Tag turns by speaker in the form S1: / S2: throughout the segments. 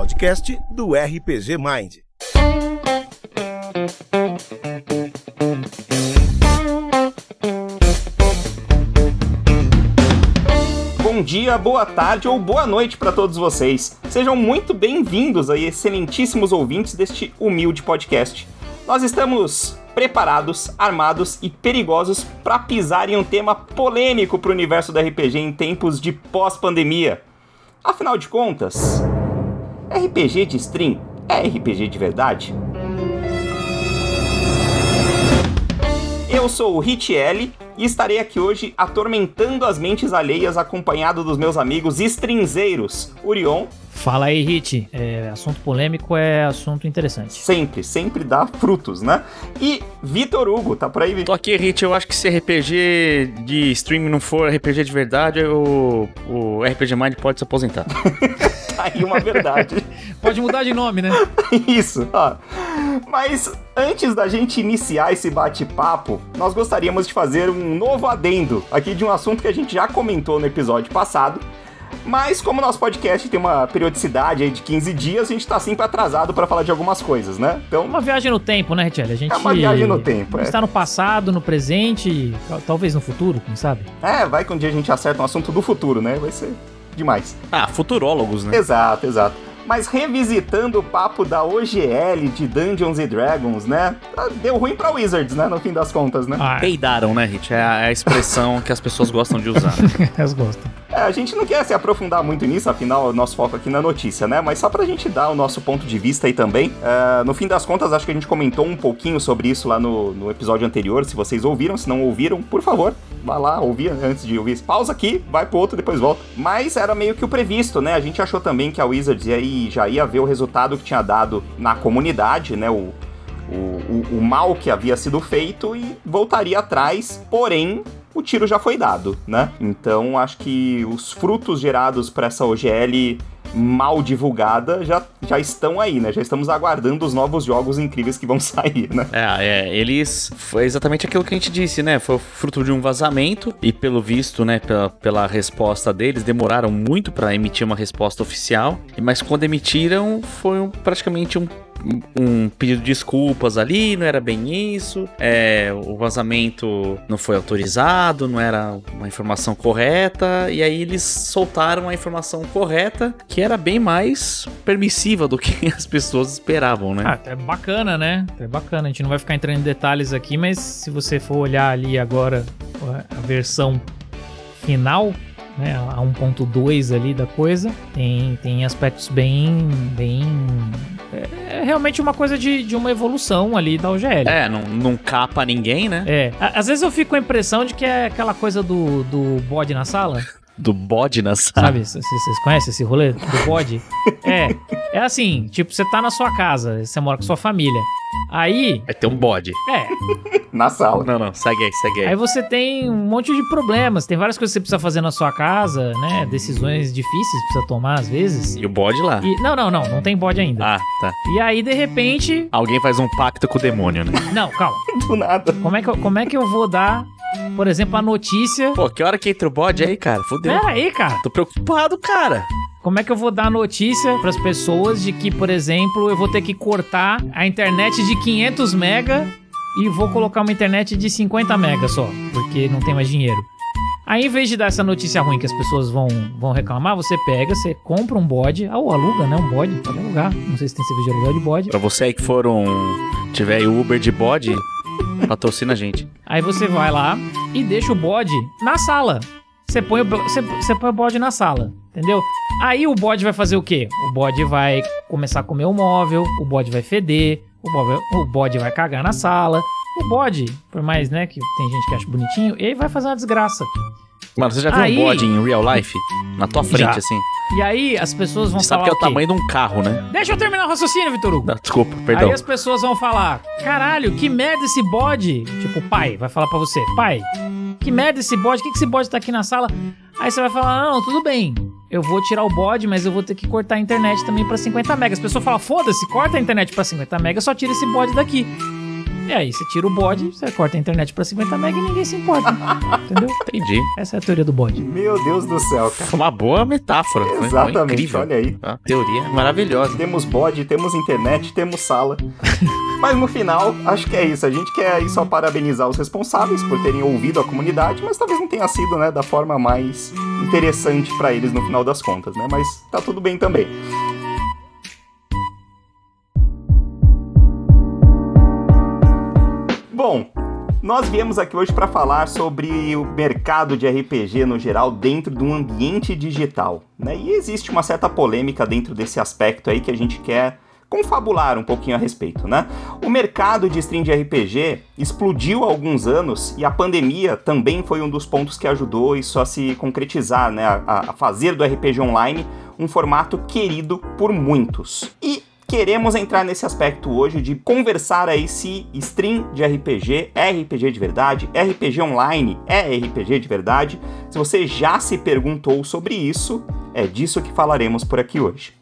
S1: podcast do RPG Mind.
S2: Bom dia, boa tarde ou boa noite para todos vocês. Sejam muito bem-vindos aí, excelentíssimos ouvintes deste humilde podcast. Nós estamos preparados, armados e perigosos para pisar em um tema polêmico para o universo do RPG em tempos de pós-pandemia. Afinal de contas, RPG de stream é RPG de verdade? Eu sou o Hit L e estarei aqui hoje atormentando as mentes alheias acompanhado dos meus amigos estrinzeiros, Urion.
S3: Fala aí, Hit. É, assunto polêmico é assunto interessante.
S2: Sempre, sempre dá frutos, né? E Vitor Hugo, tá por aí, Vitor?
S4: Tô aqui, Hit. Eu acho que se RPG de streaming não for RPG de verdade, o, o RPG Mind pode se aposentar.
S2: tá aí uma verdade.
S3: pode mudar de nome, né?
S2: Isso, ó. Mas antes da gente iniciar esse bate-papo, nós gostaríamos de fazer um novo adendo aqui de um assunto que a gente já comentou no episódio passado, mas como nosso podcast tem uma periodicidade aí de 15 dias, a gente tá sempre atrasado para falar de algumas coisas, né?
S3: Então, uma viagem no tempo, né, Richelle? A gente
S2: É uma viagem no tempo, é.
S3: Está no passado, no presente, talvez no futuro, quem sabe?
S2: É, vai que um dia a gente acerta um assunto do futuro, né? Vai ser demais.
S4: Ah, futurólogos, né?
S2: Exato, exato. Mas revisitando o papo da OGL de Dungeons and Dragons, né? Deu ruim pra Wizards, né? No fim das contas, né?
S4: Ah, Peidaram, né, Hit? É a, é a expressão que as pessoas gostam de usar.
S3: Elas gostam.
S2: É, a gente não quer se aprofundar muito nisso, afinal, o nosso foco aqui na notícia, né? Mas só pra gente dar o nosso ponto de vista aí também. É, no fim das contas, acho que a gente comentou um pouquinho sobre isso lá no, no episódio anterior. Se vocês ouviram, se não ouviram, por favor, vá lá ouvir antes de ouvir. Pausa aqui, vai pro outro, depois volta. Mas era meio que o previsto, né? A gente achou também que a Wizards aí já ia ver o resultado que tinha dado na comunidade, né? O, o, o mal que havia sido feito e voltaria atrás, porém o tiro já foi dado, né? Então acho que os frutos gerados para essa OGL mal divulgada já, já estão aí, né? Já estamos aguardando os novos jogos incríveis que vão sair, né?
S4: É, é, eles. Foi exatamente aquilo que a gente disse, né? Foi fruto de um vazamento e, pelo visto, né, pela, pela resposta deles, demoraram muito para emitir uma resposta oficial. Mas quando emitiram, foi um, praticamente um um pedido de desculpas ali, não era bem isso, é, o vazamento não foi autorizado, não era uma informação correta, e aí eles soltaram a informação correta, que era bem mais permissiva do que as pessoas esperavam, né?
S3: Ah, é bacana, né? É bacana, a gente não vai ficar entrando em detalhes aqui, mas se você for olhar ali agora a versão final, né, a 1.2 ali da coisa, tem, tem aspectos bem, bem é, é realmente uma coisa de, de uma evolução ali da OGL.
S4: É, não, não capa ninguém, né?
S3: É. Às vezes eu fico com a impressão de que é aquela coisa do, do bode na sala.
S4: Do bode na sala.
S3: Sabe, vocês conhecem esse rolê do bode? é. É assim, tipo, você tá na sua casa, você mora com sua família. Aí.
S4: Vai ter um bode.
S3: É.
S2: na sala.
S4: Não, não, segue aí, segue aí.
S3: Aí você tem um monte de problemas. Tem várias coisas que você precisa fazer na sua casa, né? Decisões difíceis precisa tomar às vezes.
S4: E o bode lá.
S3: E, não, não, não. Não tem bode ainda.
S4: Ah, tá.
S3: E aí, de repente.
S4: Alguém faz um pacto com o demônio, né?
S3: Não, calma.
S2: Do nada.
S3: Como é que eu, como é que eu vou dar por exemplo, a notícia.
S4: Pô, que hora que entra o bode aí, cara? Fudeu.
S3: Pera aí, cara.
S4: Tô preocupado, cara.
S3: Como é que eu vou dar notícia para as pessoas de que, por exemplo, eu vou ter que cortar a internet de 500 mega e vou colocar uma internet de 50 mega só, porque não tem mais dinheiro. Aí, em vez de dar essa notícia ruim que as pessoas vão, vão reclamar, você pega, você compra um bode, ou aluga, né? Um bode, pode alugar. Não sei se tem serviço de aluguel de bode.
S4: Pra você aí que for um. tiver Uber de bode, patrocina a gente.
S3: Aí você vai lá e deixa o bode na sala. Você põe, o, você, você põe o bode na sala, entendeu? Aí o bode vai fazer o quê? O bode vai começar a comer o móvel, o bode vai feder, o bode, o bode vai cagar na sala. O bode, por mais, né, que tem gente que acha bonitinho, ele vai fazer uma desgraça.
S4: Mano, você já viu aí, um bode em real life? Na tua frente, já. assim.
S3: E aí as pessoas vão
S4: você
S3: falar.
S4: Sabe que é o, o tamanho de um carro, né?
S3: Deixa eu terminar o raciocínio, Vitor Hugo.
S4: Não, desculpa, perdão.
S3: Aí as pessoas vão falar: caralho, que merda esse bode. Tipo, pai, vai falar pra você: pai, que merda esse bode, por que, que esse bode tá aqui na sala? Aí você vai falar: não, tudo bem. Eu vou tirar o bode, mas eu vou ter que cortar a internet também pra 50 megas. As pessoas falam: foda-se, corta a internet pra 50 megas, só tira esse bode daqui. E aí você tira o bode, você corta a internet pra 50 mega e ninguém se importa. entendeu?
S4: Entendi.
S3: Essa é a teoria do bode.
S2: Meu Deus do céu, cara.
S4: Foi uma boa metáfora. Foi- foi
S2: Exatamente,
S4: incrível.
S2: olha aí.
S4: Uma teoria maravilhosa.
S2: Temos bode, temos internet, temos sala. Mas no final, acho que é isso. A gente quer aí só parabenizar os responsáveis por terem ouvido a comunidade, mas talvez não tenha sido, né, da forma mais interessante pra eles no final das contas, né? Mas tá tudo bem também. Bom, nós viemos aqui hoje para falar sobre o mercado de RPG no geral dentro de um ambiente digital, né? E existe uma certa polêmica dentro desse aspecto aí que a gente quer confabular um pouquinho a respeito, né? O mercado de stream de RPG explodiu há alguns anos e a pandemia também foi um dos pontos que ajudou isso a se concretizar, né? A, fazer do RPG online um formato querido por muitos. E queremos entrar nesse aspecto hoje de conversar aí se stream de RPG é RPG de verdade, RPG online é RPG de verdade. Se você já se perguntou sobre isso, é disso que falaremos por aqui hoje.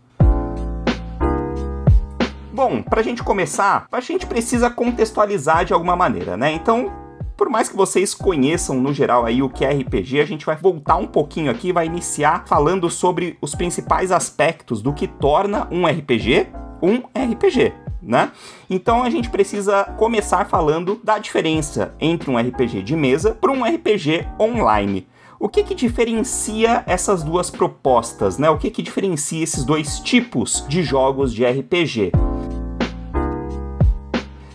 S2: Bom, pra gente começar, a gente precisa contextualizar de alguma maneira, né? Então, por mais que vocês conheçam no geral aí o que é RPG, a gente vai voltar um pouquinho aqui, vai iniciar falando sobre os principais aspectos do que torna um RPG um RPG, né? Então a gente precisa começar falando da diferença entre um RPG de mesa para um RPG online. O que que diferencia essas duas propostas, né? O que que diferencia esses dois tipos de jogos de RPG?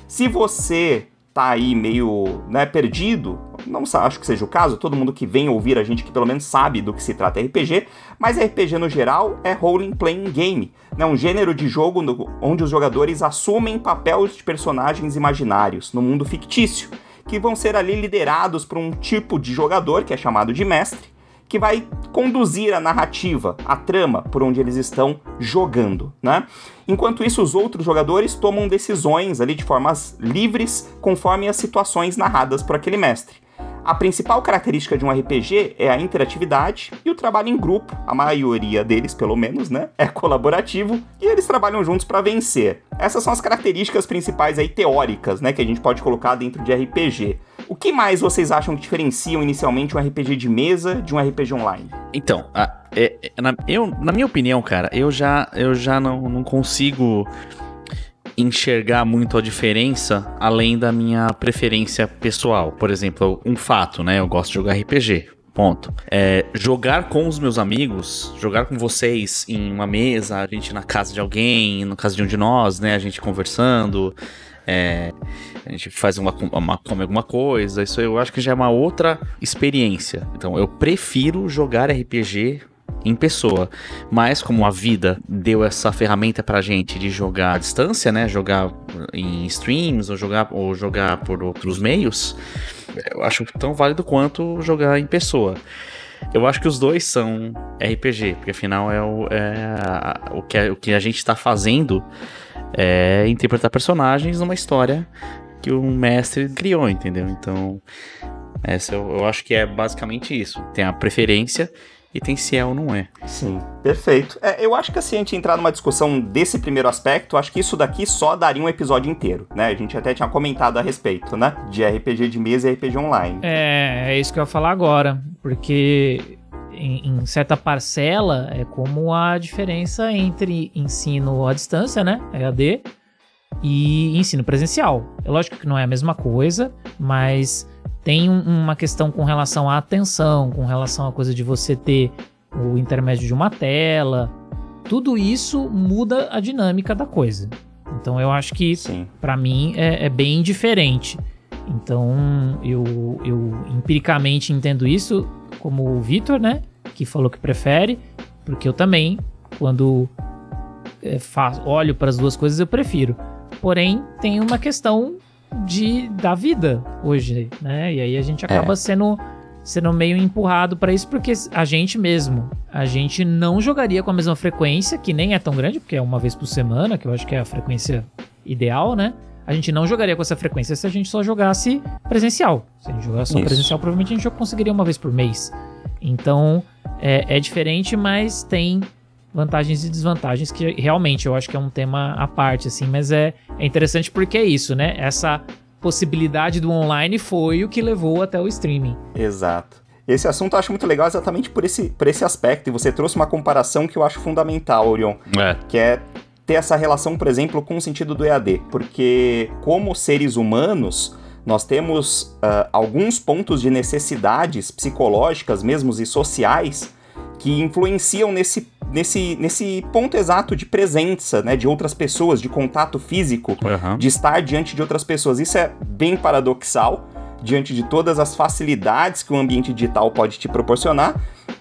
S2: Se você tá aí meio né, perdido, não acho que seja o caso, todo mundo que vem ouvir a gente que pelo menos sabe do que se trata RPG, mas RPG no geral é role playing game, né, um gênero de jogo no- onde os jogadores assumem papéis de personagens imaginários no mundo fictício, que vão ser ali liderados por um tipo de jogador que é chamado de mestre, que vai conduzir a narrativa, a trama por onde eles estão jogando, né? Enquanto isso, os outros jogadores tomam decisões ali de formas livres conforme as situações narradas por aquele mestre. A principal característica de um RPG é a interatividade e o trabalho em grupo. A maioria deles, pelo menos, né, é colaborativo e eles trabalham juntos para vencer. Essas são as características principais aí teóricas, né, que a gente pode colocar dentro de RPG. O que mais vocês acham que diferenciam inicialmente um RPG de mesa de um RPG online?
S4: Então, a- é- é- na, eu, na minha opinião, cara, eu já, eu já não, não consigo enxergar muito a diferença além da minha preferência pessoal. Por exemplo, um fato, né? Eu gosto de jogar RPG. Ponto. É, jogar com os meus amigos, jogar com vocês em uma mesa, a gente na casa de alguém, na casa de um de nós, né? A gente conversando, é, a gente faz uma, uma- come alguma coisa. Isso eu acho que já é uma outra experiência. Então eu prefiro jogar RPG em pessoa. Mas como a vida deu essa ferramenta pra gente de jogar à distância, né? Jogar em streams ou jogar, ou jogar por outros meios, eu acho tão válido quanto jogar em pessoa. Eu acho que os dois são RPG, porque afinal é o, é a- o, que, a- o que a gente está fazendo é interpretar personagens numa história que o mestre criou, entendeu? Então, essa eu, eu acho que é basicamente isso. Tem a preferência e tem se é ou não é.
S2: Sim, perfeito. É, eu acho que se a gente entrar numa discussão desse primeiro aspecto, acho que isso daqui só daria um episódio inteiro, né? A gente até tinha comentado a respeito, né? De RPG de mesa e RPG online.
S3: É, é isso que eu ia falar agora. Porque em, em certa parcela é como a diferença entre ensino à distância, né? EAD, e ensino presencial. É lógico que não é a mesma coisa, mas tem um- uma questão com relação à atenção, com relação à coisa de você ter o intermédio de uma tela. Tudo isso muda a dinâmica da coisa. Então eu acho que. Pra mim é, é bem diferente. Então eu, eu empiricamente entendo isso como o Vitor, né? Que falou que prefere, porque eu também, quando é, fa- olho para as duas coisas, eu prefiro. Porém, tem uma questão de da vida hoje, né? E aí a gente acaba sendo sendo meio empurrado para isso porque a gente mesmo, a gente não jogaria com a mesma frequência, que nem é tão grande, porque é uma vez por semana, que eu acho que é a frequência ideal, né? A gente não jogaria com essa frequência se a gente só jogasse presencial. Se a gente jogasse só
S2: Isso.
S3: presencial, provavelmente a gente já conseguiria uma vez por mês. Então, é, é diferente, mas tem vantagens e desvantagens que realmente eu acho que é um tema à parte, assim, mas é, é interessante porque é isso, né? Essa possibilidade do online foi o que levou até o streaming.
S2: Exato. Esse assunto eu acho muito legal exatamente por esse, por esse aspecto, e você trouxe uma comparação que eu acho fundamental, Orion,
S4: É.
S2: que é ter essa relação, por exemplo, com o sentido do EAD. Porque, como seres humanos, nós temos ah, alguns pontos de necessidades psicológicas mesmo e sociais que influenciam nesse, nesse, nesse ponto exato de presença, né, de outras pessoas, de contato físico,
S4: Aham.
S2: de estar diante de outras pessoas. Isso é bem paradoxal, diante de todas as facilidades que o ambiente digital pode te proporcionar,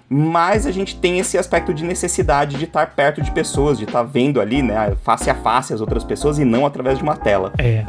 S2: mas a gente tem esse aspecto de necessidade de estar perto de pessoas, de estar vendo ali, né, face a face as outras pessoas e não através de uma tela.
S3: É.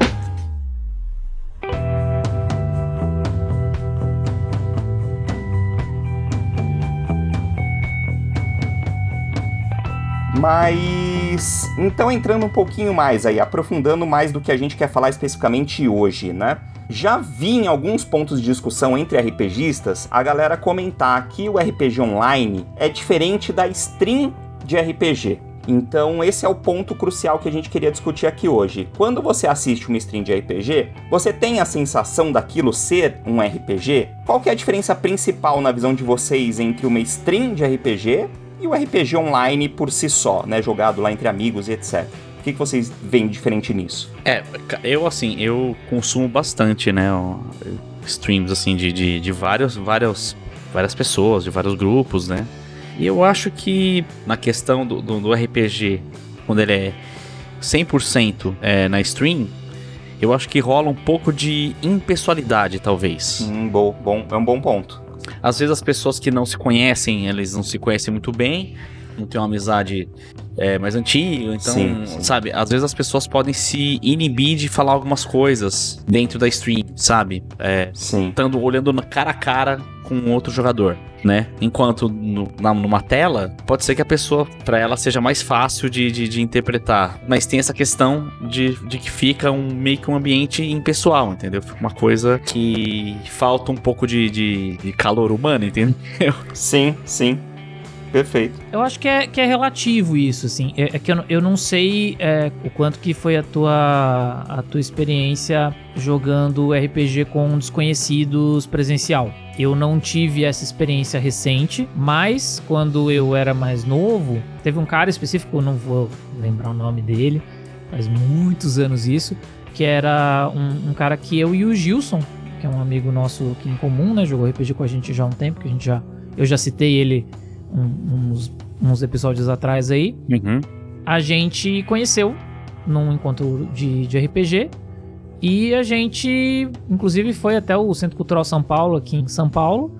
S2: Mas então entrando um pouquinho mais aí, aprofundando mais do que a gente quer falar especificamente hoje, né? Já vi em alguns pontos de discussão entre RPGistas a galera comentar que o RPG online é diferente da stream de RPG. Então, esse é o ponto crucial que a gente queria discutir aqui hoje. Quando você assiste uma stream de RPG, você tem a sensação daquilo ser um RPG? Qual que é a diferença principal na visão de vocês entre uma stream de RPG e o RPG online por si só, né? Jogado lá entre amigos e etc. O que, que vocês veem diferente nisso?
S4: É, eu assim, eu consumo bastante, né? Streams assim de, de, de vários, várias, várias pessoas, de vários grupos, né? E eu acho que na questão do, do, do RPG, quando ele é 100% é, na stream, eu acho que rola um pouco de impessoalidade, talvez.
S2: Hum, bom, bom, é um bom ponto.
S4: Às vezes as pessoas que não se conhecem, eles não se conhecem muito bem, não tem uma amizade é, mais antiga, então,
S2: Sim, sim.
S4: sabe, às vezes as pessoas podem se inibir de falar algumas coisas dentro da stream, sabe? É,
S2: Sim.
S4: olhando cara a cara com outro jogador, né? Enquanto no- na- numa tela, pode ser que a pessoa, pra ela, seja mais fácil de, de, de interpretar. Mas tem essa questão de, de que fica um, meio que um ambiente impessoal, entendeu? Fica uma coisa que falta um pouco de, de, de calor humano, entendeu?
S2: Sim, sim. Perfeito.
S3: Eu acho que é, que é relativo isso, assim. É, é que eu, eu não sei é, o quanto que foi a tua, a tua experiência jogando RPG com desconhecidos presencial. Eu não tive essa experiência recente, mas quando eu era mais novo, teve um cara específico, eu não vou lembrar o nome dele, faz muitos anos isso, que era um, um cara que eu e o Gilson, que é um amigo nosso aqui em comum, né? Jogou RPG com a gente já há um tempo, que a gente já. Eu já citei ele um- uns, uns episódios atrás aí,
S4: Uhum.
S3: a gente conheceu num encontro de, de RPG. E a gente, inclusive, foi até o Centro Cultural São Paulo, aqui em São Paulo,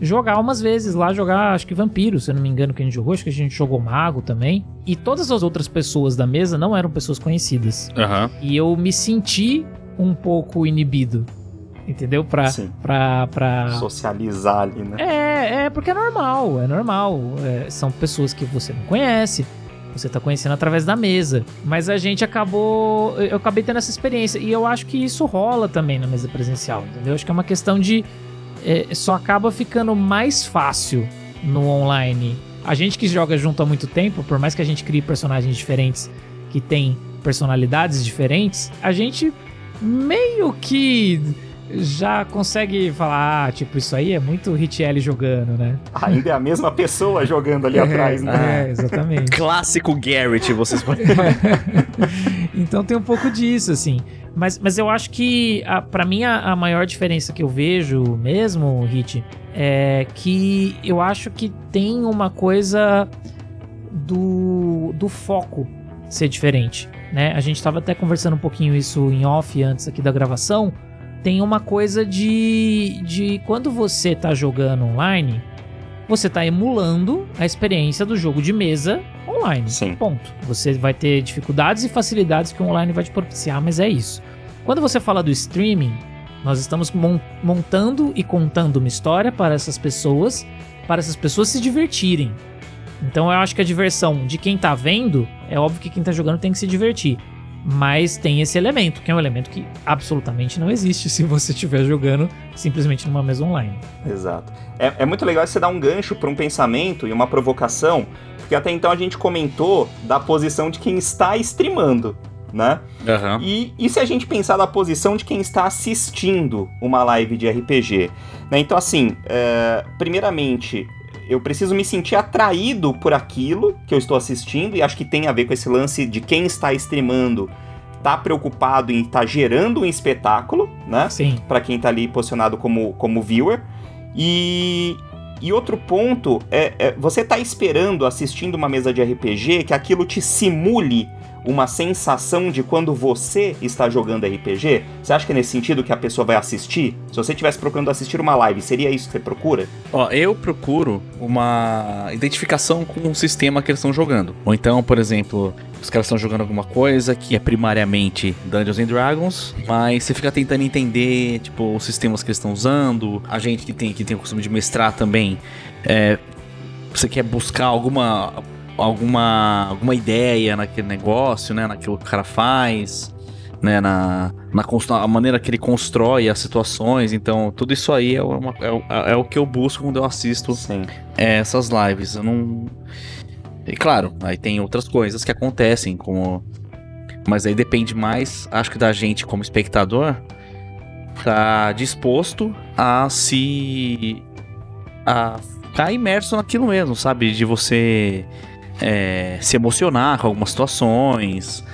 S3: jogar umas vezes lá, jogar, acho que Vampiro, se eu não me engano, que a gente jogou. Acho que a gente jogou Mago também. E todas as outras pessoas da mesa não eram pessoas conhecidas.
S4: Aham.
S3: E eu me senti um pouco inibido, entendeu? Pra,
S2: Sim.
S3: pra, pra,
S2: Socializar ali, né?
S3: é, é porque é normal, é normal. É, são pessoas que você não conhece, você tá conhecendo através da mesa. Mas a gente acabou. Eu acabei tendo essa experiência. E eu acho que isso rola também na mesa presencial, entendeu? Acho que é uma questão de. é, só acaba ficando mais fácil no online. A gente que joga junto há muito tempo, por mais que a gente crie personagens diferentes que têm personalidades diferentes, a gente meio que já consegue falar, ah, tipo, isso aí é muito Hit L jogando, né?
S2: Ainda é a mesma pessoa jogando ali atrás, né?
S3: É, exatamente.
S4: Clássico Garrett, vocês podem.
S3: então tem um pouco disso, assim. Mas, mas eu acho que, a, pra mim, a, a maior diferença que eu vejo mesmo, Hit, é que eu acho que tem uma coisa do, do foco ser diferente, né? A gente tava até conversando um pouquinho isso em off antes aqui da gravação. Tem uma coisa de, de quando você tá jogando online, você tá emulando a experiência do jogo de mesa online.
S2: Sim.
S3: Ponto. Você vai ter dificuldades e facilidades que o online vai te propiciar, mas é isso. Quando você fala do streaming, nós estamos mon- montando e contando uma história para essas pessoas, para essas pessoas se divertirem. Então eu acho que a diversão de quem tá vendo, é óbvio que quem tá jogando tem que se divertir. Mas tem esse elemento, que é um elemento que absolutamente não existe se você estiver jogando simplesmente numa mesa online.
S2: Exato. É, é muito legal você dar um gancho para um pensamento e uma provocação, porque até então a gente comentou da posição de quem está streamando. né?
S4: Aham.
S2: E, e se a gente pensar na posição de quem está assistindo uma live de RPG? Né? Então, assim, é, primeiramente, eu preciso me sentir atraído por aquilo que eu estou assistindo, e acho que tem a ver com esse lance de quem está streamando tá preocupado em estar tá gerando um espetáculo, né?
S3: Sim.
S2: Para quem tá ali posicionado como, como viewer. E, e outro ponto é, é, você tá esperando, assistindo uma mesa de RPG, que aquilo te simule uma sensação de quando você está jogando RPG? Você acha que é nesse sentido que a pessoa vai assistir? Se você estivesse procurando assistir uma live, seria isso que você procura?
S4: Ó, eu procuro uma identificação com o sistema que eles estão jogando. Ou então, por exemplo, os caras estão jogando alguma coisa que é primariamente Dungeons and Dragons, mas você fica tentando entender, tipo, os sistemas que eles estão usando. A gente que tem, que tem o costume de mestrar também, é, você quer buscar alguma alguma, alguma ideia naquele negócio, né? Naquilo que o cara faz, né? Na, na a maneira que ele constrói as situações. Então, tudo isso aí é, uma, é, é o que eu busco quando eu assisto é, essas lives. Eu não. E claro, aí tem outras coisas que acontecem, como. Mas aí depende mais, acho que da gente como espectador, tá disposto a se. a ficar imerso naquilo mesmo, sabe? De você é, se emocionar com algumas situações,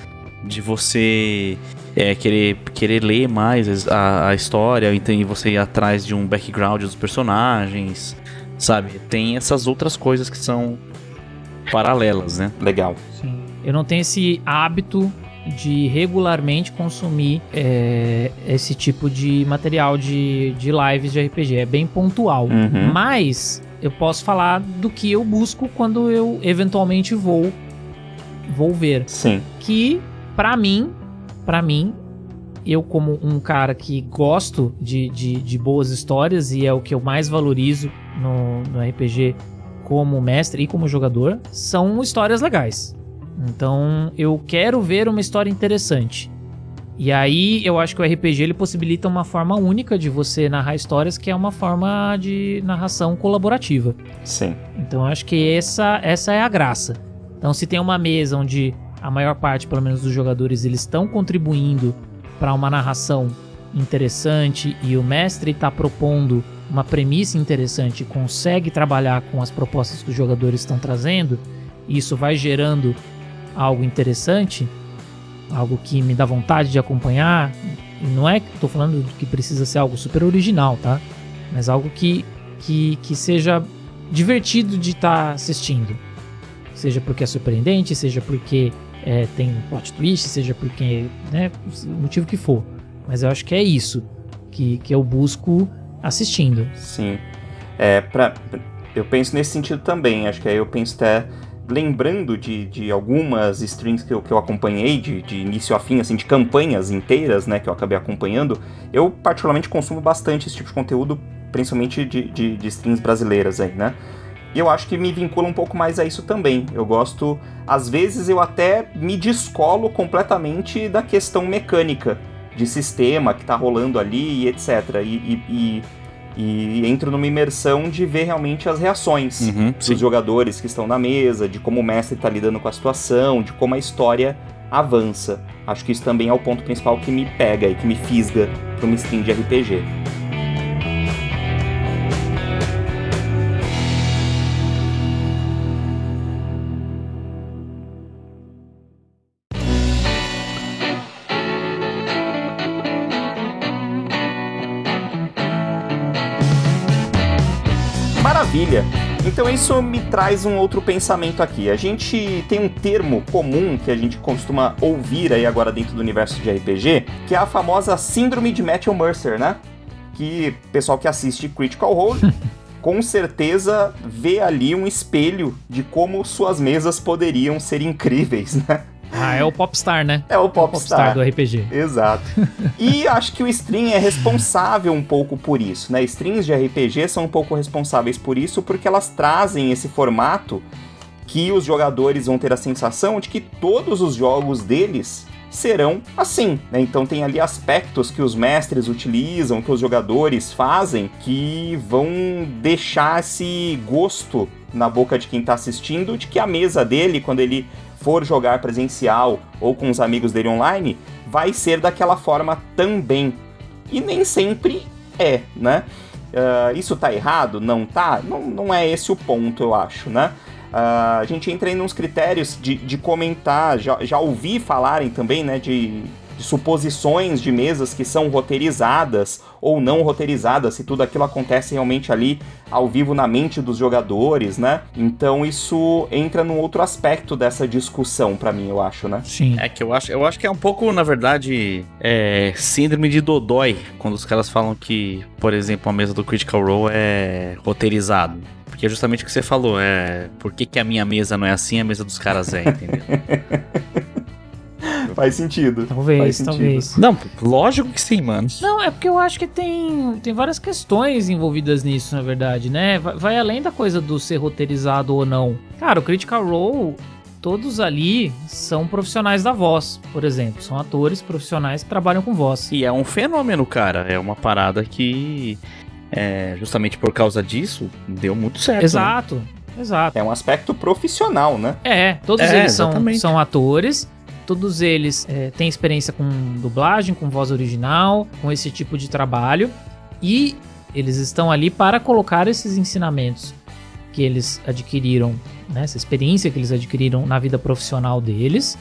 S4: de você é, querer, querer ler mais a, a história e você ir atrás de um background dos personagens, sabe? Tem essas outras coisas que são paralelas, né?
S2: Legal.
S3: Sim. Eu não tenho esse hábito de regularmente consumir é, esse tipo de material de, de lives de RPG. É bem pontual.
S2: Uhum.
S3: Mas eu posso falar do que eu busco quando eu eventualmente vou vou ver.
S2: Sim.
S3: Que para mim, para mim, eu como um cara que gosto de, de, de, boas histórias e é o que eu mais valorizo no, no RPG como mestre e como jogador, são histórias legais. Então eu quero ver uma história interessante. E aí eu acho que o RPG ele possibilita uma forma única de você narrar histórias, que é uma forma de narração colaborativa.
S2: Sim.
S3: Então eu acho que essa, essa é a graça. Então se tem uma mesa onde a maior parte, pelo menos dos jogadores, eles estão contribuindo para uma narração interessante e o mestre está propondo uma premissa interessante, consegue trabalhar com as propostas que os jogadores estão trazendo, e isso vai gerando algo interessante, algo que me dá vontade de acompanhar. Não é que estou falando que precisa ser algo super original, tá? Mas algo que, que, que seja divertido de estar tá assistindo. Seja porque é surpreendente, seja porque é, tem plot twist, seja porque, né, o motivo que for. Mas eu acho que é isso que, que eu busco assistindo.
S2: Sim. É, pra, eu penso nesse sentido também. Acho que aí eu penso até lembrando de, de algumas streams que eu, que eu acompanhei, de, de início a fim, assim, de campanhas inteiras, né, que eu acabei acompanhando, eu particularmente consumo bastante esse tipo de conteúdo, principalmente de, de, de streams brasileiras aí, né? E eu acho que me vincula um pouco mais a isso também. Eu gosto, às vezes eu até me descolo completamente da questão mecânica de sistema que tá rolando ali e etc. E, e, e e entro numa imersão de ver realmente as reações
S4: uhum,
S2: dos
S4: sim.
S2: jogadores que estão na mesa, de como o mestre está lidando com a situação, de como a história avança. Acho que isso também é o ponto principal que me pega e que me fisga para uma stream de RPG. Então isso me traz um outro pensamento aqui. A gente tem um termo comum que a gente costuma ouvir aí agora dentro do universo de RPG, que é a famosa síndrome de Matthew Mercer, né? Que pessoal que assiste Critical Role com certeza vê ali um espelho de como suas mesas poderiam ser incríveis, né?
S3: Ah, é o Popstar, né?
S2: É o Popstar.
S3: Popstar do RPG.
S2: Exato. e acho que o stream é responsável um pouco por isso, né? Streams de RPG são um pouco responsáveis por isso porque elas trazem esse formato que os jogadores vão ter a sensação de que todos os jogos deles serão assim, né? Então tem ali aspectos que os mestres utilizam, que os jogadores fazem, que vão deixar esse gosto na boca de quem tá assistindo de que a mesa dele, quando ele for jogar presencial ou com os amigos dele online, vai ser daquela forma também. E nem sempre é, né? Uh, isso tá errado? Não tá? Não, não é esse o ponto, eu acho, né? Uh, a gente entra em uns critérios de, de comentar, já, já ouvi falarem também, né, de, de suposições de mesas que são roteirizadas ou não roteirizadas, se tudo aquilo acontece realmente ali ao vivo na mente dos jogadores, né? Então isso entra num outro aspecto dessa discussão para mim, eu acho, né?
S4: Sim. É que eu acho, eu acho que é um pouco, na verdade, é, síndrome de Dodói, quando os caras falam que, por exemplo, a mesa do Critical Role é roteirizado. Porque é justamente o que você falou, é. Por que, que a minha mesa não é assim, a mesa dos caras é, entendeu?
S2: Faz sentido.
S3: Talvez,
S2: Faz sentido.
S3: talvez.
S4: Não, lógico que sim, mano.
S3: Não, é porque eu acho que tem, tem várias questões envolvidas nisso, na verdade, né? Vai, vai além da coisa do ser roteirizado ou não. Cara, o Critical Role, todos ali são profissionais da voz, por exemplo. São atores profissionais que trabalham com voz.
S4: E é um fenômeno, cara. É uma parada que é, justamente por causa disso, deu muito certo. Né?
S3: Exato, né? exato.
S2: É um aspecto profissional, né?
S3: É, todos é, eles são, são atores. Todos eles é, têm experiência com dublagem, com voz original, com esse tipo de trabalho. E eles estão ali para colocar esses ensinamentos que eles adquiriram, né, essa experiência que eles adquiriram na vida profissional deles,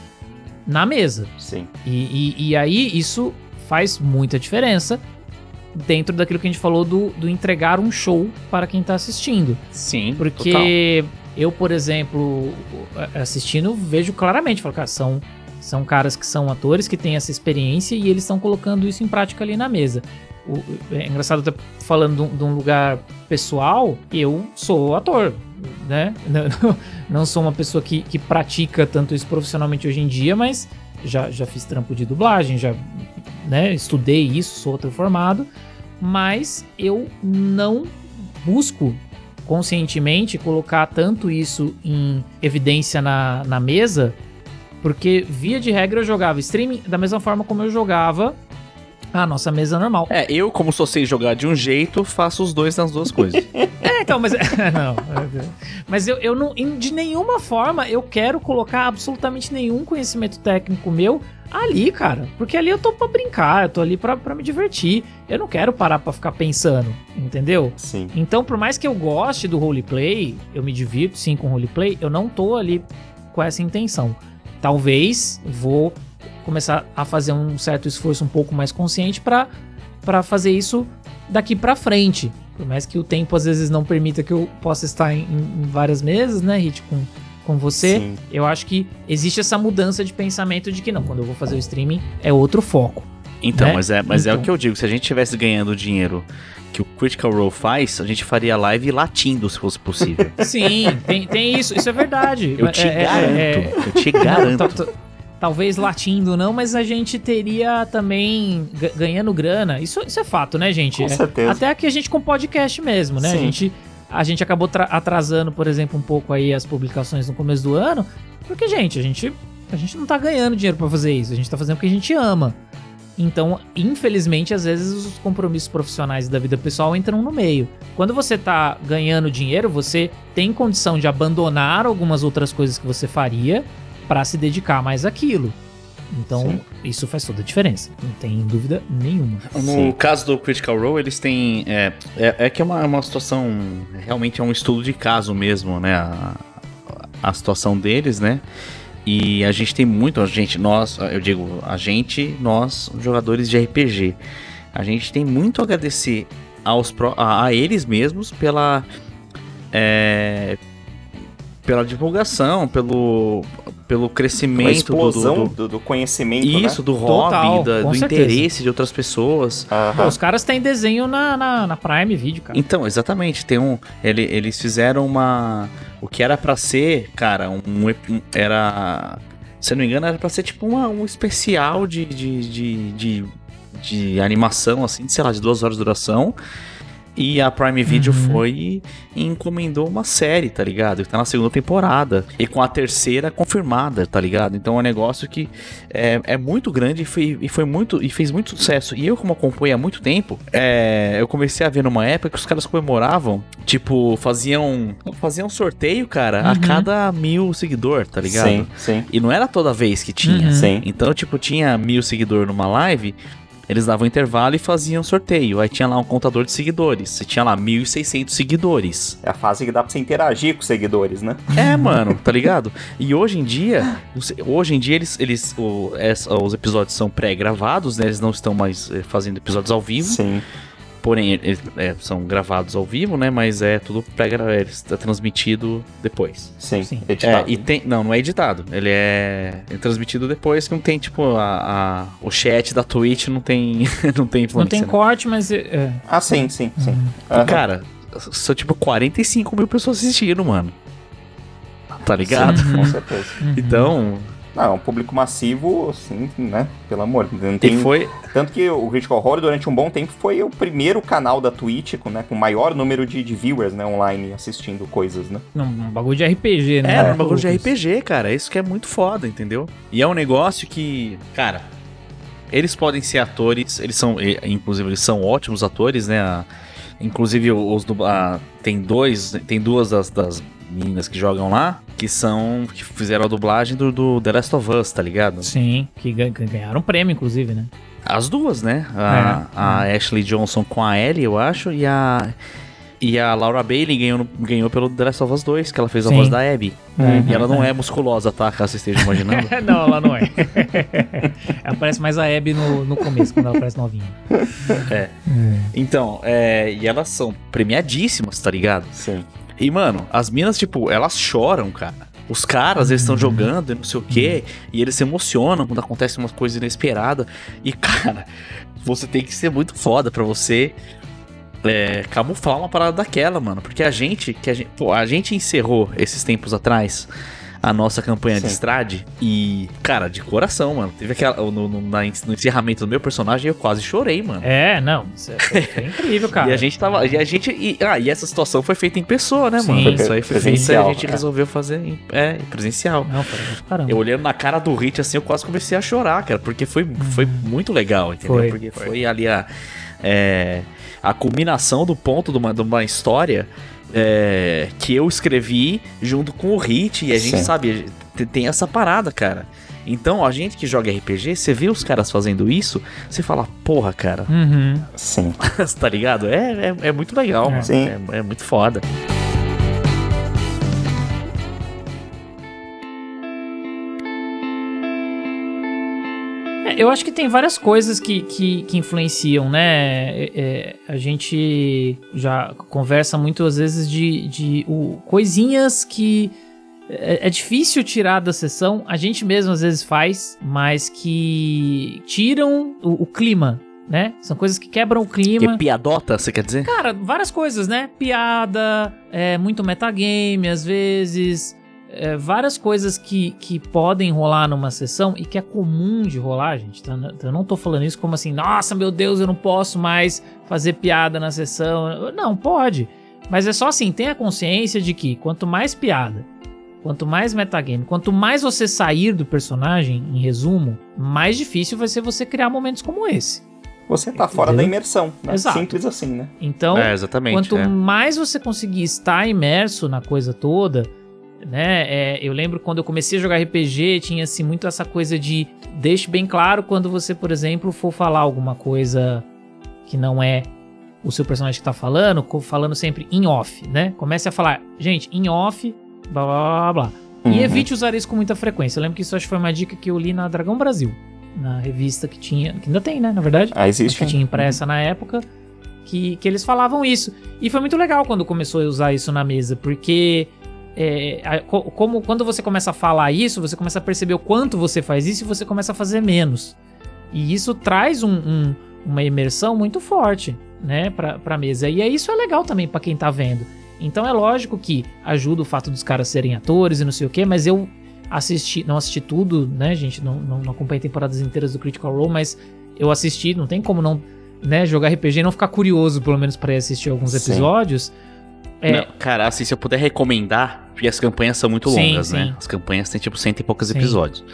S3: na mesa.
S2: Sim.
S3: E, e, e aí isso faz muita diferença dentro daquilo que a gente falou do, do entregar um show para quem está assistindo.
S4: Sim.
S3: Porque total. eu, por exemplo, assistindo, vejo claramente, falo, cara, são, são caras que são atores, que têm essa experiência e eles estão colocando isso em prática ali na mesa. O, é engraçado até falando de um lugar pessoal, eu sou ator, né? Não, não sou uma pessoa que, que pratica tanto isso profissionalmente hoje em dia, mas já, já fiz trampo de dublagem, já né, estudei isso, sou outro formado, mas eu não busco conscientemente colocar tanto isso em evidência na, na mesa, porque via de regra eu jogava streaming da mesma forma como eu jogava a nossa mesa normal.
S4: É, eu, como só sei jogar de um jeito, faço os dois nas duas coisas.
S3: é, então, mas. não. Mas eu, eu não. De nenhuma forma eu quero colocar absolutamente nenhum conhecimento técnico meu ali, cara. Porque ali eu tô pra brincar, eu tô ali pra, pra me divertir. Eu não quero parar pra ficar pensando, entendeu?
S2: Sim.
S3: Então, por mais que eu goste do roleplay, eu me divirto sim com roleplay, eu não tô ali com essa intenção. Talvez vou começar a fazer um certo esforço um pouco mais consciente para fazer isso daqui para frente. Por mais que o tempo às vezes não permita que eu possa estar em, em várias mesas, né, Hit, com, com você, Sim. eu acho que existe essa mudança de pensamento de que não, quando eu vou fazer o streaming é outro foco.
S4: Então, né? mas, é, mas então... é o então que eu digo, se a gente estivesse ganhando dinheiro que o Critical Role faz, a gente faria live latindo se fosse possível.
S3: Sim, tem, tem isso, isso é verdade.
S4: Eu te é, é garanto, é, é... eu te garanto
S3: talvez latindo não, mas a gente teria também ganhando grana. Isso, isso é fato, né, gente?
S2: Com certeza.
S3: Até aqui a gente com podcast mesmo, né? Sim. A gente a gente acabou atrasando, por exemplo, um pouco aí as publicações no começo do ano, porque gente, a gente a gente não tá ganhando dinheiro para fazer isso, a gente tá fazendo porque a gente ama. Então, infelizmente, às vezes os compromissos profissionais da vida pessoal entram no meio. Quando você tá ganhando dinheiro, você tem condição de abandonar algumas outras coisas que você faria para se dedicar mais àquilo. Então, Sim. isso faz toda a diferença. Não tem dúvida nenhuma.
S4: No Sim. caso do Critical Role, eles têm. É, é, é que é uma, é uma situação. Realmente é um estudo de caso mesmo, né? A, a situação deles, né? E a gente tem muito. A gente, nós, eu digo, a gente, nós, jogadores de RPG, a gente tem muito a agradecer aos, a, a eles mesmos pela. É, pela divulgação, pelo, pelo crescimento. A
S2: explosão do, do, do conhecimento.
S4: Isso,
S2: né?
S4: do hobby, da, do certeza. interesse de outras pessoas.
S3: Pô, os caras têm desenho na, na, na, Prime Video, cara.
S4: Então, exatamente. Tem um. Ele, eles fizeram uma. O que era para ser, cara, um, um. Era. Se não me engano, era pra ser tipo uma, um especial de, de, de, de, de animação, assim, sei lá, de duas horas de duração E a Prime Video
S3: Uhum.
S4: foi e encomendou uma série, tá ligado? Que tá na segunda temporada. E com a terceira confirmada, tá ligado? Então é um negócio que é, é muito grande e foi, e foi muito. e fez muito sucesso. E eu, como acompanho há muito tempo, é, eu comecei a ver numa época que os caras comemoravam, tipo, faziam. Faziam sorteio, cara, a
S3: Uhum.
S4: cada mil seguidor, tá ligado?
S2: Sim, sim.
S4: E não era toda vez que tinha.
S3: Uhum.
S2: Sim.
S4: Então, tipo, tinha mil seguidores numa live, eles davam intervalo e faziam sorteio. Aí tinha lá um contador de seguidores. Você tinha lá 1.600 seguidores.
S2: É a fase que dá pra você interagir com os seguidores, né?
S4: É, mano, tá ligado? E hoje em dia, hoje em dia eles, eles o- essa- os episódios são pré-gravados, né? Eles não estão mais eh, fazendo episódios ao vivo.
S2: Sim.
S4: Porém, eles é, são gravados ao vivo, né? Mas é tudo pré-gravado, está transmitido depois.
S2: Sim.
S3: Sim.
S4: É,
S2: Editado.
S4: e tem. Não, não é editado. Ele é, é transmitido depois que não tem, tipo, a, a- o chat da Twitch não tem. não tem influência.
S3: Não tem
S4: né?
S3: corte, mas. é,
S2: Ah, sim, sim, sim.
S3: Uhum.
S4: Cara, são tipo 45 mil pessoas assistindo, mano. Tá ligado?
S2: Sim,
S3: Uhum.
S2: com certeza.
S4: Então.
S2: Não, é um público massivo, assim, né? Pelo amor. Não tem...
S4: E foi.
S2: Tanto que o Critical Role, durante um bom tempo, foi o primeiro canal da Twitch com, né, com maior número de, de viewers, né, online, assistindo coisas, né?
S3: um, um bagulho de RPG, né?
S4: É,
S3: É,
S4: um bagulho de RPG, cara. Isso que é muito foda, entendeu? E é um negócio que, cara, eles podem ser atores, eles são, inclusive, eles são ótimos atores, né? Inclusive, os a- tem dois, tem duas das, das meninas que jogam lá que são que fizeram a dublagem do, do The Last of Us, tá ligado?
S3: Sim, que gan- que ganharam prêmio, inclusive, né?
S4: As duas, né? A,
S3: É.
S4: a Ashley Johnson com a Ellie, eu acho, e a e a Laura Bailey ganhou, ganhou pelo The Last of Us 2, que ela fez a
S3: Sim.
S4: voz da Abby.
S2: Uhum.
S4: E ela não é musculosa, tá? Caso você esteja imaginando.
S3: não, ela não é. ela parece mais a Abby no, no começo, quando ela parece novinha.
S4: É. Então, é, e elas são premiadíssimas, tá ligado?
S2: Sim.
S4: E, mano, as minas, tipo, elas choram, cara. Os caras, eles estão jogando e não sei o quê, e eles se emocionam quando acontecem umas coisas inesperadas. E, cara, você tem que ser muito foda pra você é, camuflar uma parada daquela, mano. Porque a gente, que a gente, pô, a gente encerrou esses tempos atrás a nossa campanha de
S2: Sim.
S4: estrade e, cara, de coração, mano. Teve aquela. No, no- na- no encerramento do meu personagem, eu quase chorei, mano.
S3: É, não, isso é, foi, foi incrível, cara.
S4: E a gente tava. E a gente. E, ah, e essa situação foi feita em pessoa, né,
S3: Sim.
S4: mano?
S3: Foi
S4: Isso aí foi feito e
S2: presencial,
S4: a gente
S2: é.
S4: resolveu fazer em, é, em presencial.
S3: Não, foi caramba.
S4: Eu olhando na cara do Hit, assim, eu quase comecei a chorar, cara, porque foi, foi muito legal, entendeu?
S3: Foi,
S4: porque foi, ali a. é, a culminação do ponto de uma, de uma história é, que eu escrevi junto com o Hit, e a gente
S2: Sim.
S4: sabe, tem- essa parada, cara. Então, a gente que joga RPG, você vê os caras fazendo isso, você fala, porra, cara,
S3: Uhum.
S2: Sim.
S4: tá ligado? É, é, é muito legal,
S3: É.
S4: mano.
S2: Sim.
S4: É, é muito foda.
S3: É, eu acho que tem várias coisas que, que, que influenciam, né? É, é, a gente já conversa muitas vezes de, de o, coisinhas que é, é difícil tirar da sessão, a gente mesmo às vezes faz, mas que tiram o, o clima, né? São coisas que quebram o clima.
S4: Que piadota, você quer dizer?
S3: Cara, várias coisas, né? Piada, é, muito metagame, às vezes. É, várias coisas que, que podem rolar numa sessão e que é comum de rolar, gente. Tá? Eu não tô falando isso como assim, nossa, meu Deus, eu não posso mais fazer piada na sessão. Não, pode. Mas é só assim, tenha consciência de que quanto mais piada, quanto mais metagame, quanto mais você sair do personagem, em resumo, mais difícil vai ser você criar momentos como esse.
S2: Você tá fora
S3: Entendeu?
S2: da imersão, né?
S3: Exato.
S2: Simples assim, né?
S3: Então,
S4: é, exatamente.
S3: Quanto
S4: é.
S3: mais você conseguir estar imerso na coisa toda, né? é, eu lembro quando eu comecei a jogar RPG, tinha assim muito essa coisa de deixe bem claro quando você, por exemplo, for falar alguma coisa que não é o seu personagem que tá falando, falando sempre em off, né? Comece a falar, gente, em off, blá blá blá blá. E
S2: Uhum.
S3: evite usar isso com muita frequência. Eu lembro que isso acho que foi uma dica que eu li na Dragão Brasil, na revista que tinha, que ainda tem, né, na verdade
S2: Ah, existe.
S3: que tinha impressa na época, que, que eles falavam isso. E foi muito legal quando começou a usar isso na mesa, porque é, a- co- como quando você começa a falar isso, você começa a perceber o quanto você faz isso e você começa a fazer menos. E isso traz um- um- uma imersão muito forte, né, pra, pra mesa. E aí isso é legal também pra quem tá vendo. Então é lógico que ajuda o fato dos caras serem atores e não sei o que, mas eu assisti, não assisti tudo, né, gente, não, não, não acompanhei temporadas inteiras do Critical Role, mas eu assisti, não tem como não né, jogar RPG e não ficar curioso, pelo menos, ir assistir alguns
S2: Sim.
S3: É,
S4: Não, cara, assim, se eu puder recomendar, porque as campanhas são muito
S3: Sim,
S4: longas,
S3: sim.
S4: né? As campanhas têm tipo cento e poucos
S3: Sim.
S4: episódios.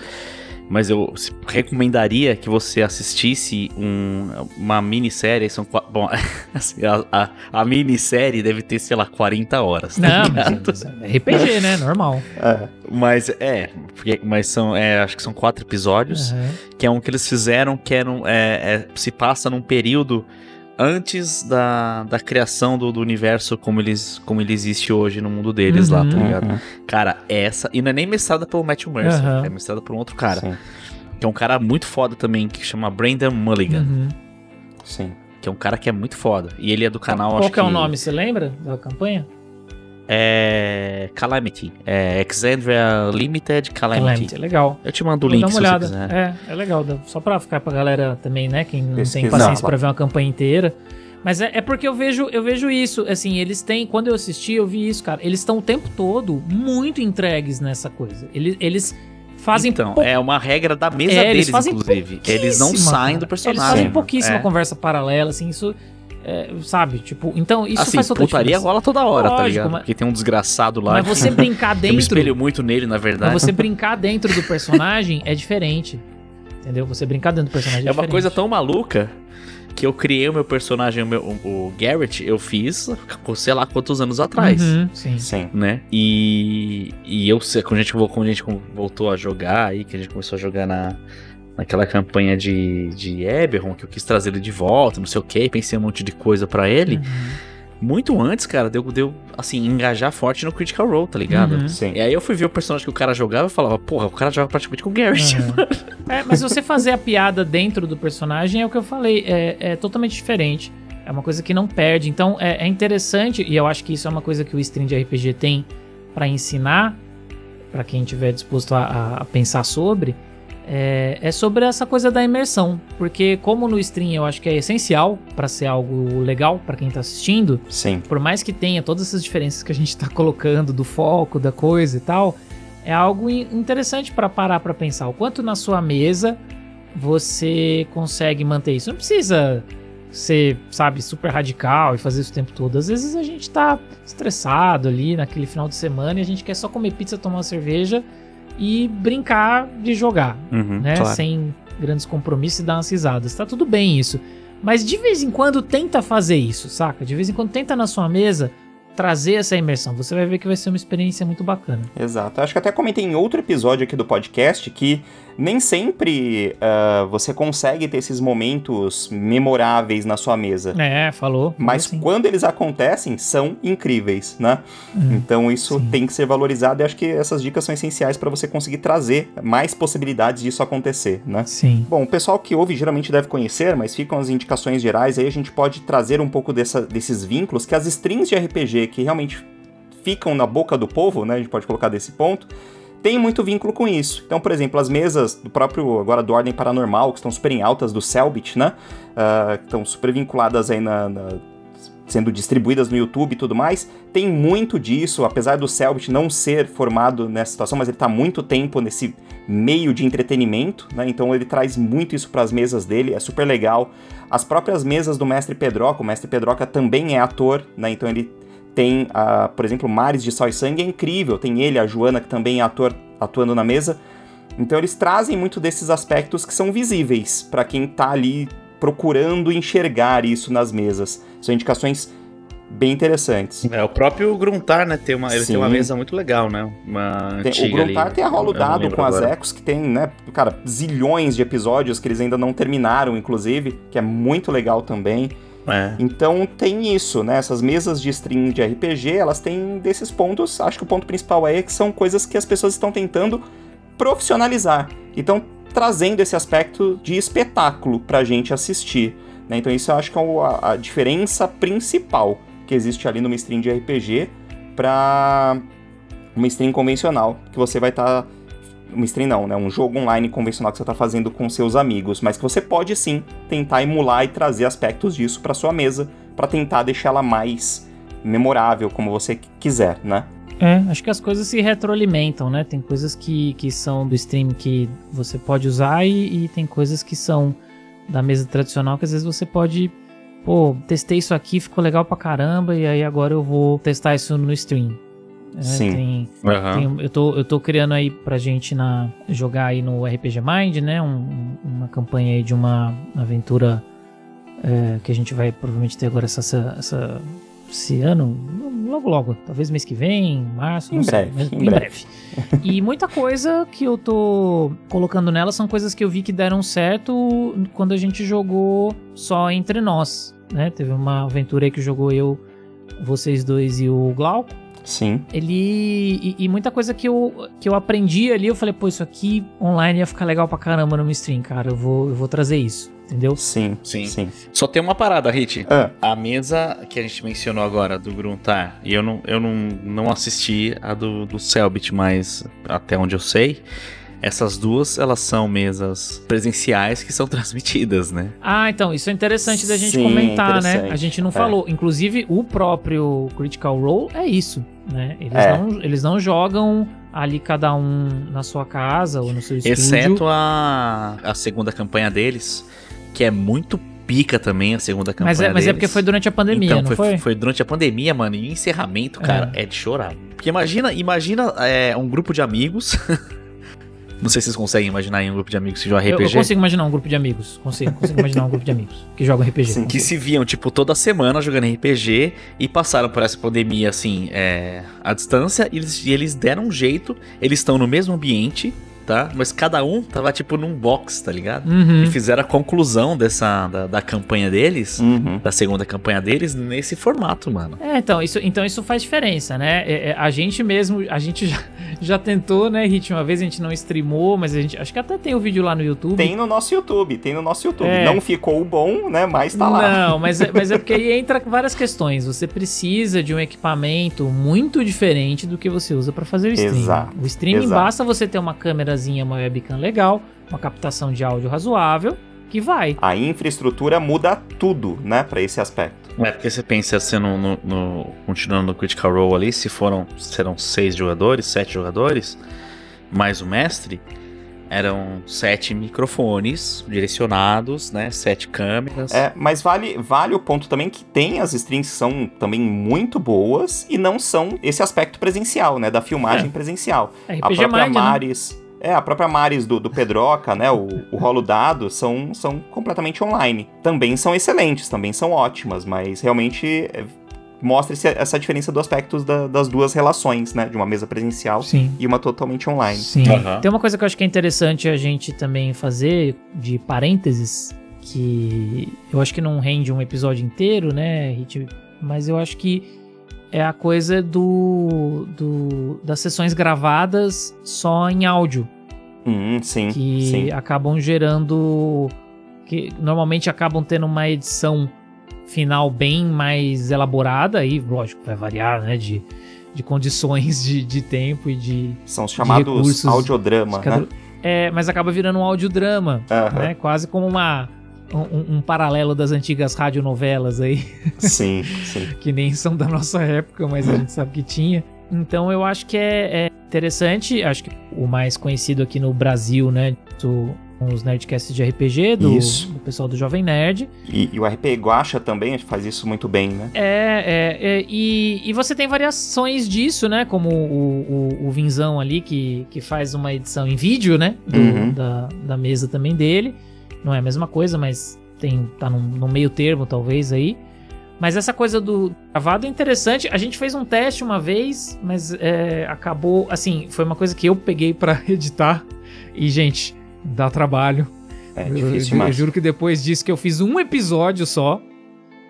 S4: Mas eu recomendaria que você assistisse um- uma minissérie. São, bom, assim, a, a, a minissérie deve ter, sei lá, 40 horas. tá
S3: não,
S4: ligado?
S3: mas é RPG, né? Normal.
S2: É,
S4: Mas é, porque- mas são, é, acho que são quatro episódios,
S3: Aham.
S4: que é um que eles fizeram que eram, é, é, se passa num período antes da, da criação do, do universo como, eles, como ele existe hoje no mundo deles lá, tá
S3: Uhum.
S4: ligado?
S2: Uhum.
S4: Cara, essa, e não é nem mestrada pelo Matthew Mercer,
S3: Aham.
S4: é mestrada por um outro cara,
S2: Sim,
S4: que é um cara muito foda também, que chama Brendan Mulligan,
S3: Uhum.
S2: sim.
S4: que é um cara que é muito foda, e ele é do canal,
S3: Qual
S4: acho
S3: que é o nome, você lembra da campanha?
S4: É... Calamity, é Exandria Limited Calamity.
S3: Calamity, legal.
S4: Eu te mando o link se
S3: uma
S4: você
S3: olhada.
S4: quiser.
S3: É, é legal. dá- Só pra ficar pra galera também, né? Quem não tem
S2: Pesquisar.
S3: paciência
S2: Não,
S3: pra ver uma campanha inteira. Mas é, é porque eu vejo, eu vejo isso. Assim, eles têm. Quando eu assisti, eu vi isso, cara. Eles estão o tempo todo muito entregues nessa coisa. Eles, eles fazem.
S4: Então,
S3: pou-
S4: é uma regra da mesa
S3: É, eles
S4: deles,
S3: fazem
S4: inclusive. Eles não saem
S3: cara.
S4: do personagem.
S3: Eles fazem pouquíssima
S4: É.
S3: conversa paralela, assim, isso. É, sabe? Tipo, então isso
S4: assim,
S3: faz toda a
S4: putaria
S3: diferença.
S4: rola toda hora, tá
S3: Lógico,
S4: ligado?
S3: mas-
S4: Porque tem um desgraçado lá.
S3: Mas
S4: que-
S3: você brincar
S4: Eu me
S3: dentro.
S4: espelho muito nele, na
S3: Mas
S4: verdade.
S3: você brincar dentro do personagem é diferente. Entendeu? Você brincar dentro do personagem é,
S4: É uma
S3: diferente.
S4: coisa tão maluca que eu criei o meu personagem, o, meu, o, Garrett, eu fiz, sei lá quantos anos atrás.
S3: Uhum, sim.
S2: Sim.
S4: Né? E, e eu sei, quando a, gente, quando a gente voltou a jogar aí, que a gente começou a jogar na, naquela campanha de, de Eberron, que eu quis trazer ele de volta, não sei o que, pensei um monte de coisa pra ele.
S3: Uhum.
S4: Muito antes, cara, deu, deu assim, engajar forte no Critical Role, tá ligado?
S3: Uhum.
S2: Sim.
S4: E aí eu fui ver o personagem que o cara jogava e falava, porra, o cara joga praticamente com o Garrett.
S3: Uhum. É, mas você fazer a piada dentro do personagem é o que eu falei, é, é totalmente diferente. É uma coisa que não perde. Então é, é interessante, e eu acho que isso é uma coisa que o stream de RPG tem pra ensinar, pra quem estiver disposto a- a pensar sobre, é, é sobre essa coisa da imersão. Porque, como no stream eu acho que é essencial pra ser algo legal pra quem tá assistindo,
S2: Sim.
S3: por mais que tenha todas essas diferenças que a gente tá colocando do foco, da coisa e tal, é algo in- interessante para parar para pensar. O quanto na sua mesa você consegue manter isso. Não precisa ser, sabe, super radical e fazer isso o tempo todo. Às vezes a gente tá estressado ali naquele final de semana e a gente quer só comer pizza, tomar uma cerveja e brincar de jogar
S4: Uhum,
S3: né?
S4: claro.
S3: Sem grandes compromissos e dar umas risadas. Tá tudo bem isso. Mas de vez em quando tenta fazer isso, saca? De vez em quando tenta na sua mesa trazer essa imersão. Você vai ver que vai ser uma experiência muito bacana.
S2: Exato. Acho que até comentei em outro episódio aqui do podcast que nem sempre ah, você consegue ter esses momentos memoráveis na sua mesa.
S3: É, falou.
S2: Mas
S3: falou sim.
S2: quando eles acontecem, são incríveis, né?
S3: Hum,
S2: Então isso
S3: sim.
S2: tem que ser valorizado e acho que essas dicas são essenciais para você conseguir trazer mais possibilidades disso acontecer, né?
S3: Sim.
S2: Bom, o pessoal que ouve geralmente deve conhecer, mas ficam as indicações gerais, aí a gente pode trazer um pouco dessa- desses vínculos que as strings de RPG que realmente ficam na boca do povo, né? A gente pode colocar desse ponto, tem muito vínculo com isso. Então, por exemplo, as mesas do próprio, agora do Ordem Paranormal, que estão super em altas, do Selbit, né? Que estão super vinculadas aí na, na- sendo distribuídas no YouTube e tudo mais, tem muito disso, apesar do Selbit não ser formado nessa situação, mas ele está muito tempo nesse meio de entretenimento, né? Então ele traz muito isso para as mesas dele, é super legal. As próprias mesas do Mestre Pedroca, o Mestre Pedroca também é ator, né? Então ele tem, ah, por exemplo, Mares de Sol e Sangue é incrível, tem ele, a Joana, que também é ator atuando na mesa. Então eles trazem muito desses aspectos que são visíveis para quem tá ali procurando enxergar isso nas mesas. São indicações bem interessantes.
S4: É, o próprio Gruntar, né, tem uma, ele tem uma
S2: Sim.
S4: mesa muito legal, né? Uma
S2: Tem- o Gruntar
S4: ali.
S2: tem a Rolo Dado com as
S4: agora.
S2: Ecos, que tem, né, cara, zilhões de episódios que eles ainda não terminaram, inclusive, que é muito legal também.
S4: É.
S2: Então tem isso, né? Essas mesas de stream de RPG, elas têm desses pontos. Acho que o ponto principal é que são coisas que as pessoas estão tentando profissionalizar. Então trazendo esse aspecto de espetáculo pra gente assistir. né? Então isso eu acho que é a, a diferença principal que existe ali numa stream de RPG pra uma stream convencional, que você vai estar uma stream não, né? Um jogo online convencional que você está fazendo com seus amigos, mas que você pode sim tentar emular e trazer aspectos disso para sua mesa, para tentar deixar ela mais memorável, como você qu- quiser, né?
S3: É, acho que as coisas se retroalimentam, né? Tem coisas que, que são do stream que você pode usar e, e tem coisas que são da mesa tradicional que às vezes você pode pô, testei isso aqui, ficou legal pra caramba, e aí agora eu vou testar isso no stream. É,
S2: Sim.
S3: tem-
S4: Aham.
S3: tem- eu, tô, eu tô criando aí pra gente na, jogar aí no RPG Mind, né? um- um- uma campanha aí de uma aventura é, que a gente vai provavelmente ter agora essa, essa, essa- esse ano, logo logo, talvez mês que vem, março,
S2: Em
S3: sei,
S2: breve,
S3: mas
S2: em
S3: em breve. e muita coisa que eu tô colocando nela são coisas que eu vi que deram certo quando a gente jogou só entre nós, né? Teve uma aventura aí que jogou eu, vocês dois e o Glauco
S2: Sim.
S3: ele e, e muita coisa que eu, que eu aprendi ali, eu falei, pô, isso aqui online ia ficar legal pra caramba no stream, cara. Eu vou, eu vou trazer isso, entendeu?
S2: Sim.
S4: Sim.
S2: Sim.
S4: Só tem uma parada, Hit.
S2: Ah,
S4: A mesa que a gente mencionou agora do Gruntar, e eu não, eu não, não assisti a do, do Selbit, mas até onde eu sei, essas duas elas são mesas presenciais que são transmitidas, né?
S3: Ah, então, isso é interessante da gente
S2: Sim,
S3: comentar, né? A gente não
S2: É.
S3: falou. Inclusive, o próprio Critical Role é isso, né? Eles,
S2: É.
S3: não, eles não jogam ali cada um na sua casa ou no seu estúdio.
S4: Exceto a, a segunda campanha deles, que é muito pica também, a segunda campanha
S3: mas é, mas é porque foi durante a pandemia,
S4: então,
S3: não foi?
S4: foi? durante a pandemia, mano. E o encerramento, cara, é, de chorar. Porque imagina, imagina é, um grupo de amigos. Não sei se vocês conseguem imaginar aí um grupo de amigos que jogam
S3: Eu,
S4: RPG.
S3: eu consigo imaginar um grupo de amigos. Consigo, consigo imaginar um grupo de amigos que jogam RPG.
S2: Sim,
S4: que se viam, tipo, toda semana jogando RPG e passaram por essa pandemia, assim, é, à distância, e eles, e eles deram um jeito, eles estão no mesmo ambiente, tá? Mas cada um tava, tipo, num box, tá ligado?
S3: Uhum.
S4: E fizeram a conclusão dessa, da, da campanha deles,
S2: uhum.
S4: da segunda campanha deles, nesse formato, mano.
S3: É, então isso, então isso faz diferença, né? É, é, a gente mesmo, a gente já, já tentou, né, Hit? Uma vez a gente não streamou, mas a gente. Acho que até tem o vídeo lá no YouTube.
S2: Tem no nosso YouTube, tem no nosso YouTube.
S3: É.
S2: Não ficou bom, né? Mas tá lá.
S3: Não, mas é, mas é porque aí entra várias questões. Você precisa de um equipamento muito diferente do que você usa pra fazer o stream.
S2: Exato,
S3: O streaming
S2: exato.
S3: basta você ter uma câmerazinha, uma webcam legal, uma captação de áudio razoável, que vai.
S2: A infraestrutura muda tudo, né? Pra esse aspecto.
S4: É, porque você pensa assim, no, no- no- continuando no Critical Role ali, se foram, serão seis jogadores, sete jogadores, mais o mestre, eram sete microfones direcionados, né, sete câmeras.
S2: É, mas vale, vale o ponto também que tem as streams que são também muito boas e não são esse aspecto presencial, né? Da filmagem
S3: É.
S2: presencial. a
S3: RPG
S2: própria
S3: Mind, né?
S2: É, a própria Maris do, do Pedroca, né? O, o rolo dado são, são completamente online. Também são excelentes, também são ótimas, mas realmente é, mostra esse- essa diferença dos aspectos da- das duas relações, né? De uma mesa presencial
S3: Sim.
S2: e uma totalmente online.
S3: Sim.
S4: Aham.
S3: Tem uma coisa que eu acho que é interessante a gente também fazer, de parênteses, que eu acho que não rende um episódio inteiro, né, Hit? Mas eu acho que é a coisa do, do das sessões gravadas só em áudio,
S2: Hum, sim,
S3: que
S2: sim.
S3: acabam gerando. que normalmente acabam tendo uma edição final bem mais elaborada, aí, lógico, vai variar, né, de, de condições de, de tempo e de
S2: São os chamados audiodrama, né?
S3: É, mas acaba virando um audiodrama, né? Quase como uma, um, um paralelo das antigas radionovelas aí,
S2: Sim, sim.
S3: que nem são da nossa época, mas a gente sabe que tinha. Então eu acho que é, é interessante, acho que o mais conhecido aqui no Brasil, né? Do, os Nerdcasts de RPG, do,
S2: Isso.
S3: do pessoal do Jovem Nerd.
S2: E, e o RP Guacha também faz isso muito bem, né?
S3: É, é, é, e, e você tem variações disso, né? Como o, o, o Vinzão ali, que, que faz uma edição em vídeo, né? do-
S2: Uhum.
S3: da, da mesa também dele. Não é a mesma coisa, mas tem, tá no, no meio termo, talvez, aí. Mas essa coisa do gravado é interessante. A gente fez um teste uma vez, mas é, acabou. Assim, foi uma coisa que eu peguei pra editar. E, gente, dá trabalho.
S2: É
S3: Eu-
S2: difícil
S3: eu,
S2: demais.
S3: eu juro que depois disso que eu fiz um episódio só.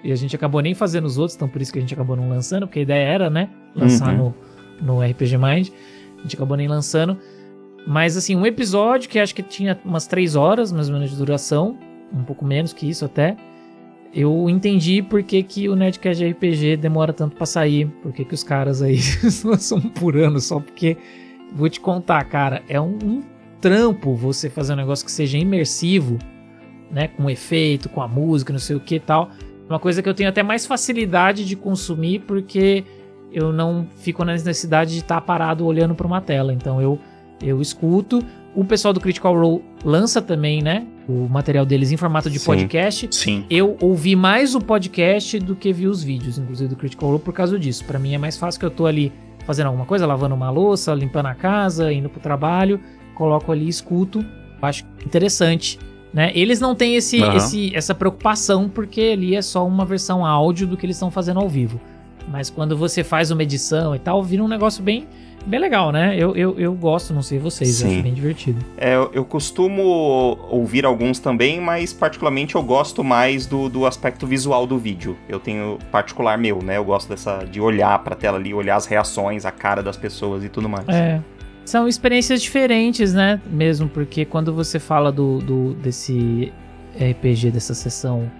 S3: E a gente acabou nem fazendo os outros, então por isso que a gente acabou não lançando, porque a ideia era, né? Lançar
S2: Uhum.
S3: no, no RPG Mind. A gente acabou nem lançando. Mas assim, um episódio que acho que tinha umas três horas, mais ou menos, de duração. Um pouco menos que isso até. Eu entendi por que, que o Nerdcast RPG demora tanto pra sair. Por que, que os caras aí lançam por ano só porque. Vou te contar, cara, é um, um trampo você fazer um negócio que seja imersivo, né? Com efeito, com a música, não sei o que e tal. Uma coisa que eu tenho até mais facilidade de consumir porque eu não fico na necessidade de estar parado olhando para uma tela. Então eu, eu escuto. O pessoal do Critical Role lança também, né? o material deles em formato de
S2: Sim.
S3: podcast.
S4: Sim.
S3: Eu ouvi mais o podcast do que vi os vídeos, inclusive do Critical Role, por causa disso. Pra mim é mais fácil que eu tô ali fazendo alguma coisa, lavando uma louça, limpando a casa, indo pro trabalho, coloco ali, escuto. Acho interessante. Né? Eles não têm esse,
S4: Aham.
S3: esse- essa preocupação, porque ali é só uma versão áudio do que eles estão fazendo ao vivo. Mas quando você faz uma edição e tal, vira um negócio bem, bem legal, né? Eu, eu, eu gosto, não sei vocês,
S2: Sim.
S3: acho bem divertido.
S2: É, eu, eu costumo ouvir alguns também, mas particularmente eu gosto mais do, do aspecto visual do vídeo. Eu tenho particular meu, né? Eu gosto dessa de olhar pra tela ali, olhar as reações, a cara das pessoas e tudo mais.
S3: É. São experiências diferentes, né? Mesmo porque quando você fala do, do desse RPG, dessa sessão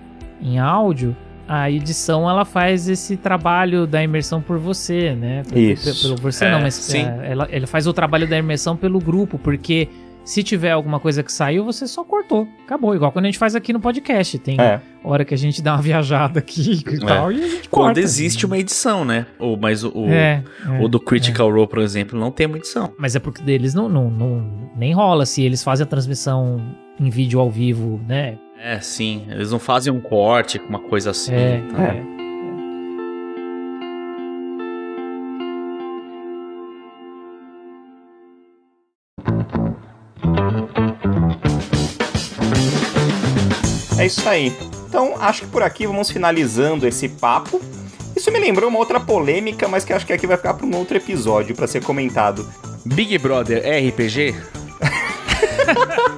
S3: em áudio, a edição ela faz esse trabalho da imersão por você, né?
S2: Isso.
S3: Pelo você
S4: É,
S3: não, mas
S4: sim.
S3: é, ela, ela faz o trabalho da imersão pelo grupo, porque se tiver alguma coisa que saiu, você só cortou. Acabou. Igual quando a gente faz aqui no podcast. Tem
S2: É.
S3: hora que a gente dá uma viajada aqui e tal, e a gente
S4: Quando
S3: corta.
S4: existe uma edição, né? Ou, mas o, o,
S3: É, é.
S4: o do Critical Role, por exemplo, não tem uma edição.
S3: Mas é porque deles não, não, não nem rola se eles fazem a transmissão em vídeo ao vivo, né?
S4: É, sim. Eles não fazem um corte, uma coisa assim.
S3: É,
S4: tá?
S3: é.
S2: É isso aí. Então, acho que por aqui vamos finalizando esse papo. Isso me lembrou uma outra polêmica, mas que acho que aqui vai ficar para um outro episódio para ser comentado.
S4: Big Brother é RPG?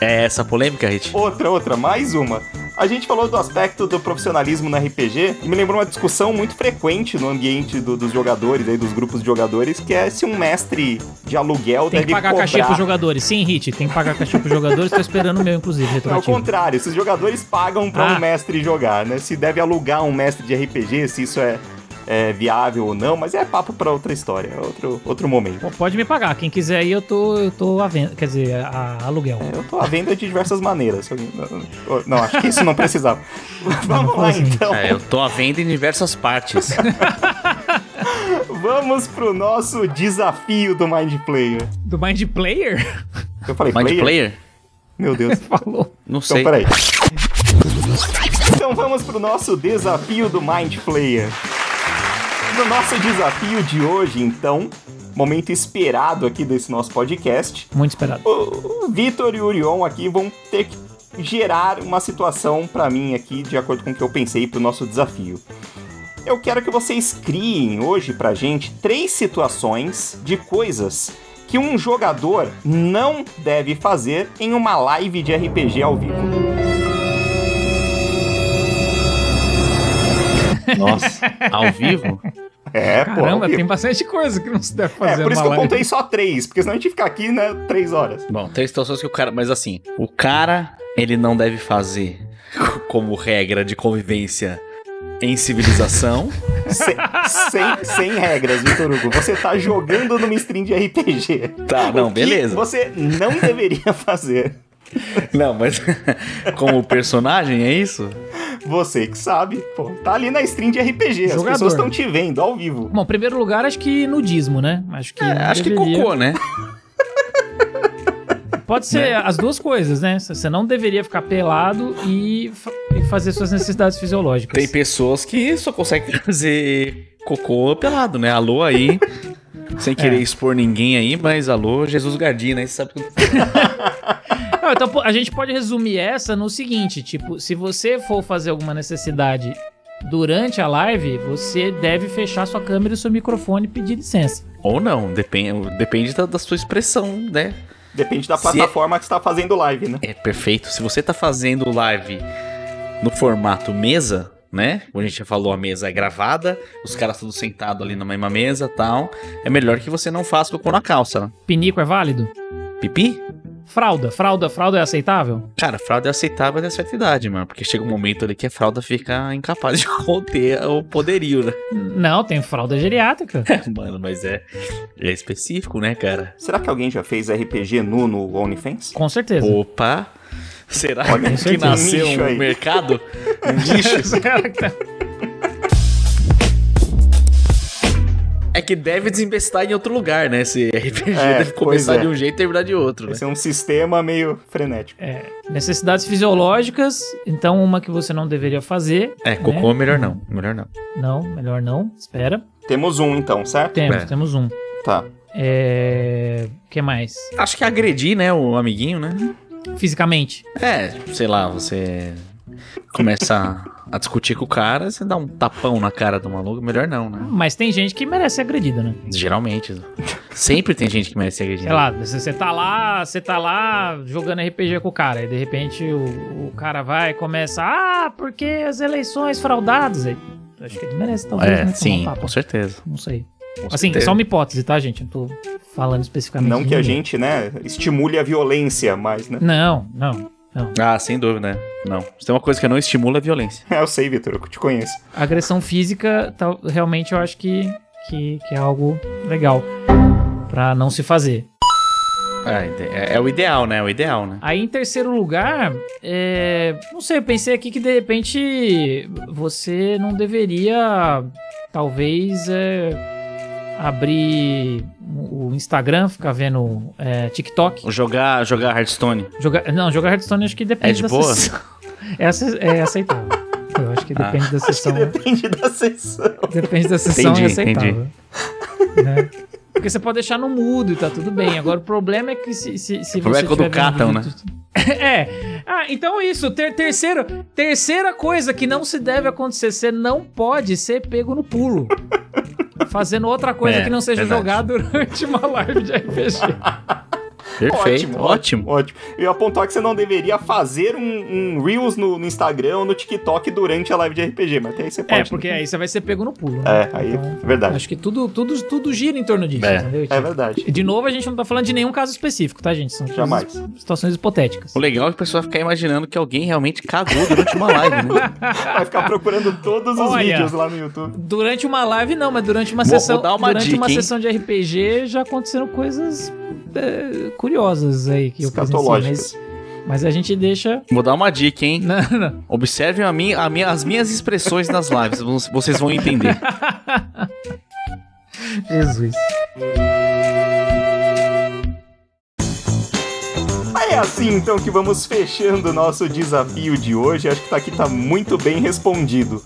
S4: é essa polêmica, Hit?
S2: Outra, outra, mais uma. A gente falou do aspecto do profissionalismo no RPG e me lembrou uma discussão muito frequente no ambiente do- dos jogadores, aí, dos grupos de jogadores, que é se um mestre de aluguel
S3: Tem
S2: deve
S3: que pagar
S2: cobrar...
S3: cachê pros jogadores. Sim, Hit, tem que pagar cachê pros jogadores. Tô esperando o meu, inclusive,
S2: É o contrário, se os jogadores pagam pra
S3: Ah.
S2: um mestre jogar, né? Se deve alugar um mestre de RPG, se isso é, é viável ou não, mas é papo pra outra história, é outro, outro momento.
S3: Pô, Pode me pagar. Quem quiser aí, eu tô, eu tô à venda. Quer dizer, a, a aluguel.
S2: É, Eu tô à venda de diversas maneiras. Não, não, acho que isso não precisava. Vamos
S3: não
S2: lá
S3: assim.
S2: então.
S4: É, eu tô à venda em diversas partes.
S2: Vamos pro nosso desafio do Mind Player.
S3: Do Mind Player?
S2: Eu falei
S4: Mind
S2: player?
S4: Player?
S2: Meu Deus.
S3: Falou.
S4: Não
S2: Então,
S4: sei.
S2: peraí. Então vamos pro nosso desafio do Mind Player. No nosso desafio de hoje, então, momento esperado aqui desse nosso podcast,
S3: Muito esperado.
S2: o Vitor e o Orion aqui vão ter que gerar uma situação pra mim aqui, de acordo com o que eu pensei pro nosso desafio. Eu quero que vocês criem hoje pra gente três situações de coisas que um jogador não deve fazer em uma live de RPG ao vivo.
S4: Nossa, ao vivo?
S2: É, pô.
S3: Caramba,
S2: vivo.
S3: tem bastante coisa que não se deve fazer
S2: É, por isso que eu
S3: live.
S2: contei só três, porque senão a gente fica aqui, né, três horas.
S4: Bom, três situações que o cara. Mas assim, o cara, ele não deve fazer como regra de convivência em civilização.
S2: Sem, sem, sem regras, Vitor Hugo. Você tá jogando numa stream de RPG.
S4: Tá, não,
S2: O que
S4: beleza.
S2: Você não deveria fazer.
S4: Não, mas como personagem, é isso?
S2: Você que sabe, pô. Tá ali na stream de RPG. As
S3: Jogador.
S2: pessoas estão te vendo ao vivo.
S3: Bom, em primeiro lugar, acho que nudismo, né? Acho que.
S4: É, acho que cocô, né?
S3: Pode ser as duas coisas, né? Você não deveria ficar pelado e, fa- e fazer suas necessidades fisiológicas.
S4: Tem pessoas que só conseguem fazer cocô pelado, né? Alô aí. Sem querer
S3: É.
S4: expor ninguém aí, mas alô, Jesus Gardina, aí você sabe que.
S3: Não, então a gente pode resumir essa no seguinte: tipo, se você for fazer alguma necessidade durante a live, você deve fechar sua câmera e seu microfone e pedir licença.
S4: Ou não, depende, depende da, da sua expressão, né?
S2: Depende da
S4: Se é-
S2: plataforma que você tá fazendo live, né?
S4: É perfeito. Se você tá fazendo live no formato mesa, né? Como a gente já falou, a mesa é gravada, os caras todos sentados ali na mesma mesa tal. É melhor que você não faça cocô na calça, né?
S3: Pinico é válido?
S4: Pipi?
S3: Fralda, fralda, fralda é aceitável?
S4: Cara, fralda é aceitável até certa idade, mano. Porque chega um momento ali que a fralda fica incapaz de conter o poderio, né?
S3: Não, tem fralda geriátrica.
S4: Mano, mas é, é específico, né, cara?
S2: Será que alguém já fez RPG nu no OnlyFans?
S3: Com certeza.
S4: Opa! Será
S2: Olha,
S4: que nasceu um
S2: aí.
S4: mercado? Um nicho? É que deve desinvestar em outro lugar, né? Esse RPG
S2: É,
S4: deve começar
S2: é.
S4: de um jeito e terminar de outro, né?
S2: Esse é um sistema meio frenético.
S3: É, necessidades fisiológicas, então uma que você não deveria fazer.
S4: É, cocô melhor não. Melhor não.
S3: Não, melhor não. Espera.
S2: Temos um, então, certo?
S3: Temos,
S4: É.
S3: temos um.
S2: Tá.
S3: É. O que mais?
S4: Acho que agredir, né, o amiguinho, né?
S3: Fisicamente.
S4: É, sei lá, você começa a discutir com o cara, você dá um tapão na cara do maluco, melhor não, né?
S3: Mas tem gente que merece ser agredida, né?
S4: Geralmente. Sempre tem gente que merece ser agredida.
S3: Sei lá, você tá lá, você tá lá jogando RPG com o cara, e de repente o, o cara vai e começa, ah, porque as eleições fraudadas. Aí, acho que ele merece, talvez, né,
S4: É,
S3: tomar
S4: sim,
S3: um
S4: com certeza.
S3: Não sei.
S4: Com
S3: Assim,
S4: certeza.
S3: só uma hipótese, tá, gente? Não tô falando especificamente.
S2: Não que a
S3: ninguém.
S2: gente, né, estimule a violência mais, né?
S3: Não, não, não.
S4: Ah, sem dúvida, né? Não. Se tem uma coisa que não estimula a violência.
S2: É, eu sei, Vitor, eu te conheço.
S3: Agressão física, tal, realmente eu acho que, que, que é algo legal pra não se fazer.
S4: É, é, é o ideal, né? É o ideal, né?
S3: Aí em terceiro lugar, é, não sei, eu pensei aqui que de repente você não deveria, talvez, é, abrir o Instagram, ficar vendo é, TikTok.
S4: Jogar, jogar Hearthstone.
S3: Jogar, não, jogar Hearthstone acho que depende
S4: É de
S3: da
S4: boa?
S3: sessão. É, é aceitável. Eu acho que
S4: Ah.
S3: depende da
S2: Acho que
S3: sessão.
S2: depende da sessão.
S3: Depende da sessão
S4: Entendi,
S3: é aceitável. Né? Porque você pode deixar no mudo e tá tudo bem. Agora o problema é que se, se, se
S4: O problema
S3: você
S4: é quando
S3: tiver vendo
S4: catam, né?
S3: É. Ah, então isso. Ter, terceiro, terceira coisa que não se deve acontecer. Você não pode ser pego no pulo. Fazendo outra coisa
S4: É,
S3: que não seja
S4: verdade.
S3: jogar durante uma live de RPG.
S4: Perfeito, ótimo.
S2: Ótimo. Eu ia apontar que você não deveria fazer um, um Reels no, no Instagram ou no TikTok durante a live de RPG, mas até aí você pode.
S3: É, porque aí você vai ser pego no pulo. Né?
S2: É, aí
S3: Então,
S2: é verdade.
S3: Acho que tudo, tudo, tudo gira em torno disso,
S4: É.
S3: entendeu?
S2: É verdade.
S3: De novo, a gente não tá falando de nenhum caso específico, tá, gente? São
S2: Jamais.
S3: situações hipotéticas.
S4: O legal é que a pessoa ficar imaginando que alguém realmente cagou durante uma live, né?
S2: Vai ficar procurando todos os
S3: Olha.
S2: vídeos lá no YouTube.
S3: Durante uma live, não, mas durante uma
S4: Vou-
S3: sessão.
S4: vou dar uma
S3: durante
S4: dica,
S3: uma
S4: hein?
S3: sessão de RPG já aconteceram coisas é, curiosas aí que eu presenciei, mas, mas a gente deixa.
S4: Vou dar uma dica, hein?
S3: Não, não.
S4: Observem a minha, a minha- as minhas expressões nas lives, vo- vocês vão entender.
S3: Jesus.
S2: É assim então que vamos fechando o nosso desafio de hoje. Acho que tá aqui tá muito bem respondido.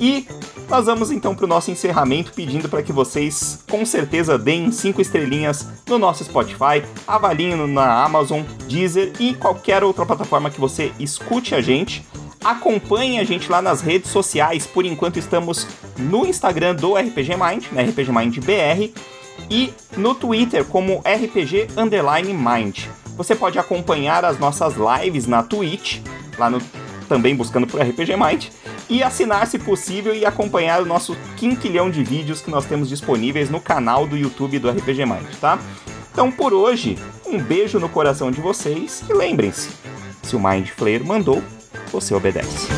S2: E nós vamos então para o nosso encerramento pedindo para que vocês com certeza deem cinco estrelinhas no nosso Spotify, avaliem na Amazon, Deezer e qualquer outra plataforma que você escute a gente. Acompanhe a gente lá nas redes sociais. Por enquanto estamos no Instagram do RPG Mind, na RPG Mind BR, e no Twitter como RPG Underline Mind. Você pode acompanhar as nossas lives na Twitch, lá no também buscando por RPG Mind, e assinar se possível e acompanhar o nosso quinquilhão de vídeos que nós temos disponíveis no canal do YouTube do RPG Mind, tá? Então por hoje, um beijo no coração de vocês e lembrem-se, se o Mind Flayer mandou, você obedece.